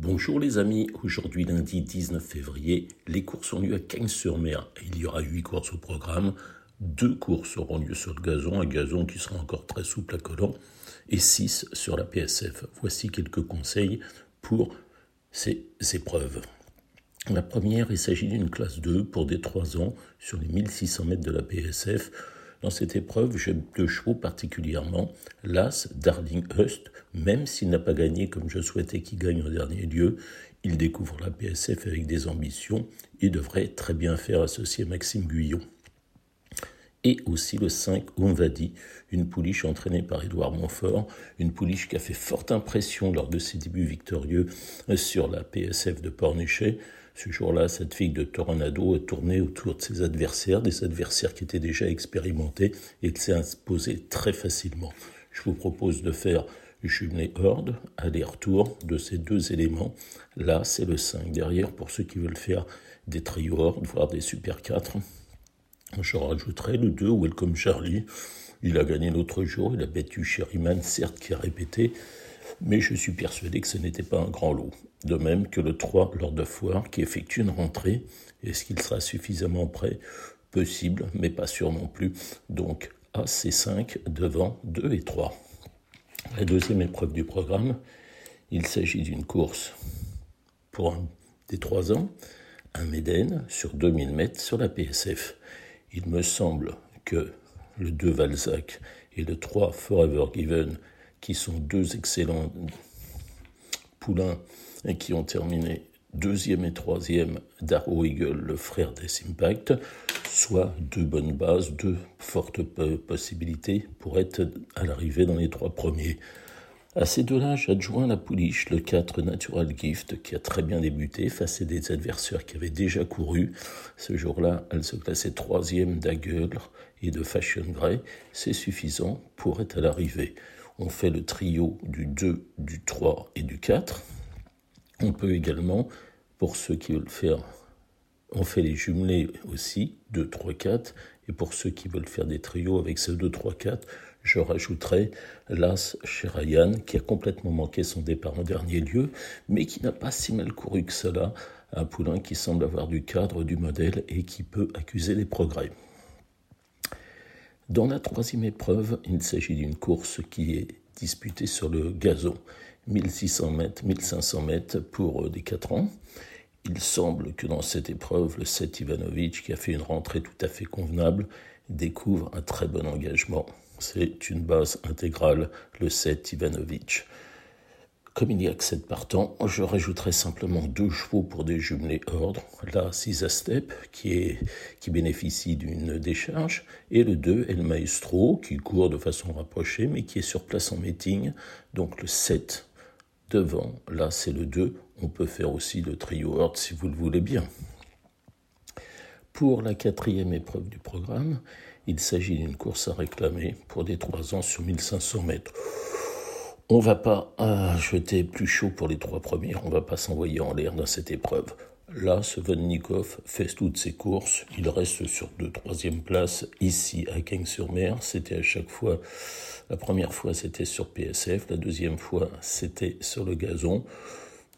Bonjour les amis, aujourd'hui lundi 19 février, les courses ont lieu à Cagnes-sur-Mer. Il y aura 8 courses au programme, deux courses auront lieu sur le gazon, un gazon qui sera encore très souple à collant, et 6 sur la PSF. Voici quelques conseils pour ces épreuves. La première, il s'agit d'une classe 2 pour des 3 ans sur les 1600 mètres de la PSF. Dans cette épreuve, j'aime deux chevaux particulièrement. L'As, Darling Hust, même s'il n'a pas gagné comme je souhaitais qu'il gagne en dernier lieu, il découvre la PSF avec des ambitions et devrait très bien faire associer Maxime Guyon. Et aussi le 5, Onvadi, une pouliche entraînée par Édouard Montfort, une pouliche qui a fait forte impression lors de ses débuts victorieux sur la PSF de Pornichet. Ce jour-là, cette fille de Toronado a tourné autour de ses adversaires, des adversaires qui étaient déjà expérimentés et qui s'est imposé très facilement. Je vous propose de faire jumelé horde, aller-retour de ces deux éléments. Là, c'est le 5. Derrière, pour ceux qui veulent faire des trios horde, voire des super 4, je rajouterai le 2, Welcome Charlie. Il a gagné l'autre jour, il a battu Sherryman, certes, qui a répété, mais je suis persuadé que ce n'était pas un grand lot. De même que le 3 lors de foire qui effectue une rentrée. Est-ce qu'il sera suffisamment prêt? Possible, mais pas sûr non plus. Donc AC5 devant 2 et 3. La deuxième épreuve du programme, il s'agit d'une course pour un des 3 ans, un Médène sur 2000 mètres sur la PSF. Il me semble que le 2 Valzac et le 3 Forever Given qui sont deux excellents poulains et qui ont terminé deuxième et troisième d'Arrow Eagle, le frère des Impact, soit deux bonnes bases, deux fortes possibilités pour être à l'arrivée dans les trois premiers. À ces deux-là, j'adjoins la pouliche, le 4 Natural Gift, qui a très bien débuté face à des adversaires qui avaient déjà couru. Ce jour-là, elle se classait troisième d'Agueul et de Fashion Grey. C'est suffisant pour être à l'arrivée on fait le trio du 2, du 3 et du 4. On peut également, pour ceux qui veulent faire, on fait les jumelés aussi, 2, 3, 4. Et pour ceux qui veulent faire des trios avec ce 2, 3, 4, je rajouterai l'As chez Ryan, qui a complètement manqué son départ en dernier lieu, mais qui n'a pas si mal couru que cela. Un poulain qui semble avoir du cadre, du modèle et qui peut accuser les progrès. Dans la troisième épreuve, il s'agit d'une course qui est disputée sur le gazon, 1600 mètres, 1500 mètres pour euh, des 4 ans. Il semble que dans cette épreuve, le 7 Ivanovic, qui a fait une rentrée tout à fait convenable, découvre un très bon engagement. C'est une base intégrale, le 7 Ivanovic. Comme il n'y a que 7 partants, je rajouterai simplement deux chevaux pour des jumelés ordre. La 6 Step, qui, est, qui bénéficie d'une décharge, et le 2 El Maestro, qui court de façon rapprochée, mais qui est sur place en meeting. Donc le 7 devant, là c'est le 2. On peut faire aussi le trio ordre si vous le voulez bien. Pour la quatrième épreuve du programme, il s'agit d'une course à réclamer pour des 3 ans sur 1500 mètres. On va pas ah, jeter plus chaud pour les trois premiers, on va pas s'envoyer en l'air dans cette épreuve. Là, ce Vodnikov fait toutes ses courses, il reste sur deux troisième place ici à Cagnes-sur-Mer. C'était à chaque fois, la première fois c'était sur PSF, la deuxième fois c'était sur le gazon.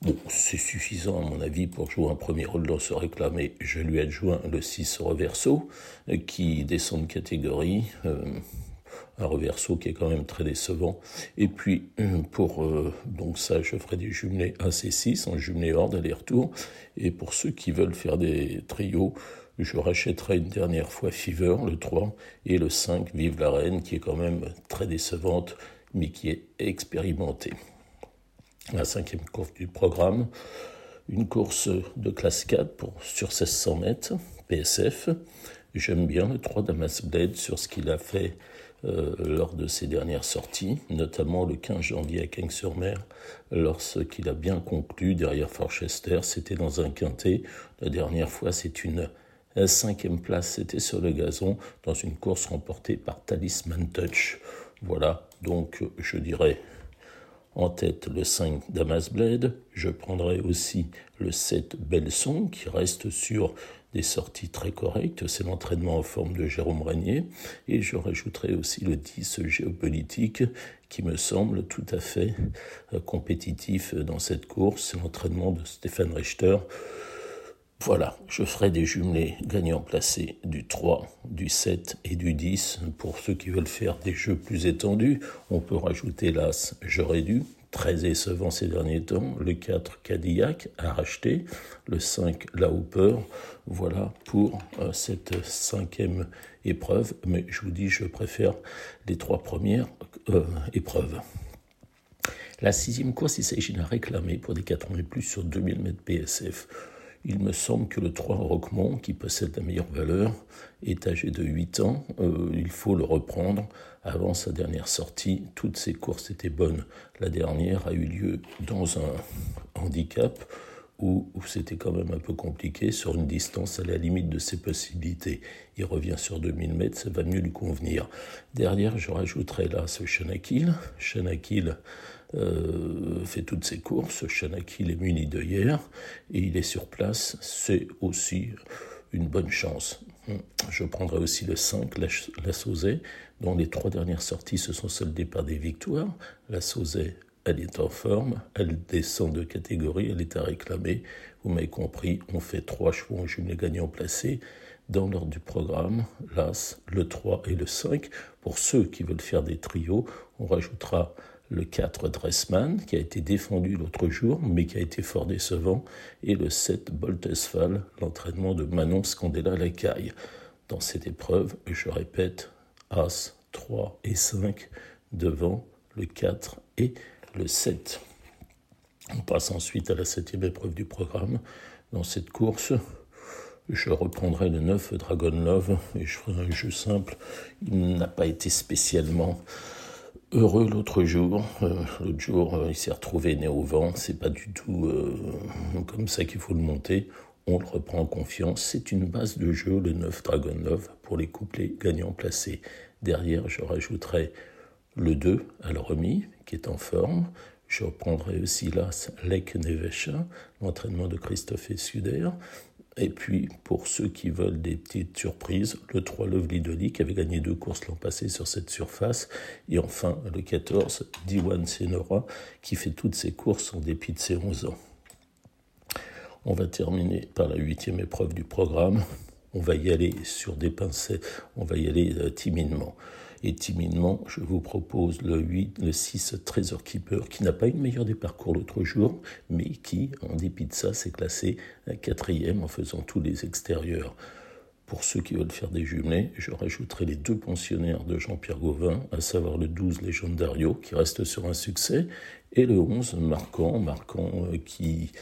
Bon, c'est suffisant à mon avis pour jouer un premier rôle dans ce réclamé. Je lui adjoins le 6 reverso qui descend de catégorie. Euh, un reverso qui est quand même très décevant. Et puis, pour euh, donc ça, je ferai des jumelés AC6 en jumelé hors d'aller-retour. Et pour ceux qui veulent faire des trios, je rachèterai une dernière fois Fever, le 3, et le 5, Vive la Reine, qui est quand même très décevante, mais qui est expérimentée. La cinquième course du programme, une course de classe 4 pour, sur 1600 mètres, PSF. J'aime bien le 3 Damas Blade sur ce qu'il a fait euh, lors de ses dernières sorties, notamment le 15 janvier à Cagnes-sur-Mer, lorsqu'il a bien conclu derrière Forchester, c'était dans un quintet. La dernière fois, c'est une cinquième place, c'était sur le gazon, dans une course remportée par Talisman Touch. Voilà, donc je dirais En tête, le 5 Damas Blade. Je prendrai aussi le 7 Belson, qui reste sur des sorties très correctes. C'est l'entraînement en forme de Jérôme Régnier. Et je rajouterai aussi le 10 géopolitique, qui me semble tout à fait euh, compétitif dans cette course. C'est l'entraînement de Stéphane Richter. Voilà, je ferai des jumelés gagnants placés du 3, du 7 et du 10. Pour ceux qui veulent faire des jeux plus étendus, on peut rajouter l'As J'aurais dû, très décevant ces derniers temps, le 4 Cadillac à racheter, le 5 La Hooper. Voilà pour euh, cette cinquième épreuve, mais je vous dis, je préfère les trois premières euh, épreuves. La sixième course, il s'agit d'un réclamé pour des 4 ans et plus sur 2000 mètres PSF. Il me semble que le 3 Roquemont, qui possède la meilleure valeur, est âgé de 8 ans. Euh, il faut le reprendre avant sa dernière sortie. Toutes ses courses étaient bonnes. La dernière a eu lieu dans un handicap où, c'était quand même un peu compliqué, sur une distance à la limite de ses possibilités. Il revient sur 2000 mètres, ça va mieux lui convenir. Derrière, je rajouterai là ce Chanakil. Chanakil euh, fait toutes ses courses. Chanakil est muni hier et il est sur place. C'est aussi une bonne chance. Je prendrai aussi le 5, la, la Sauzet, dont les trois dernières sorties se sont soldées par des victoires. La Sauzet, elle est en forme, elle descend de catégorie, elle est à réclamer. Vous m'avez compris, on fait trois chevaux en jumelé gagnants placés dans l'ordre du programme, l'As, le 3 et le 5. Pour ceux qui veulent faire des trios, on rajoutera le 4 Dressman, qui a été défendu l'autre jour, mais qui a été fort décevant, et le 7 Boltesfal, l'entraînement de Manon Scandella Lacaille. Dans cette épreuve, je répète, As, 3 et 5 devant le 4 et le 7. On passe ensuite à la septième épreuve du programme. Dans cette course, je reprendrai le 9 Dragon Love et je ferai un jeu simple. Il n'a pas été spécialement heureux l'autre jour. Euh, l'autre jour, euh, il s'est retrouvé né au vent. C'est pas du tout euh, comme ça qu'il faut le monter. On le reprend en confiance. C'est une base de jeu, le 9 Dragon Love, pour les couplets gagnants placés. Derrière, je rajouterai le 2 à la remis, qui est en forme. Je reprendrai aussi l'As Lake Nevesha, l'entraînement de Christophe Suder. Et puis, pour ceux qui veulent des petites surprises, le 3 Lovely Dolly qui avait gagné deux courses l'an passé sur cette surface. Et enfin, le 14 Diwan Senora qui fait toutes ses courses en dépit de ses 11 ans. On va terminer par la huitième épreuve du programme. On va y aller sur des pincettes, on va y aller euh, timidement. Et timidement, je vous propose le 8, le 6 Trésor Keeper, qui n'a pas eu le meilleur des parcours l'autre jour, mais qui, en dépit de ça, s'est classé quatrième en faisant tous les extérieurs. Pour ceux qui veulent faire des jumelés, je rajouterai les deux pensionnaires de Jean-Pierre Gauvin, à savoir le 12 Légendario, qui reste sur un succès, et le 11 Marquant, Marquant euh, qui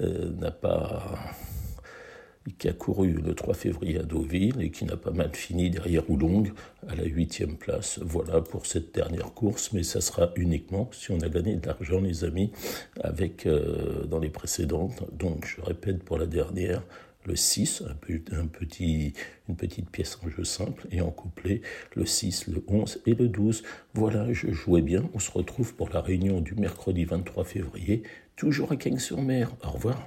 euh, n'a pas qui a couru le 3 février à Deauville et qui n'a pas mal fini derrière Oulong à la huitième place. Voilà pour cette dernière course, mais ça sera uniquement si on a gagné de l'argent, les amis, avec euh, dans les précédentes. Donc, je répète pour la dernière, le 6, un, petit, une petite pièce en jeu simple, et en couplet, le 6, le 11 et le 12. Voilà, je jouais bien. On se retrouve pour la réunion du mercredi 23 février, toujours à Cagnes-sur-Mer. Au revoir.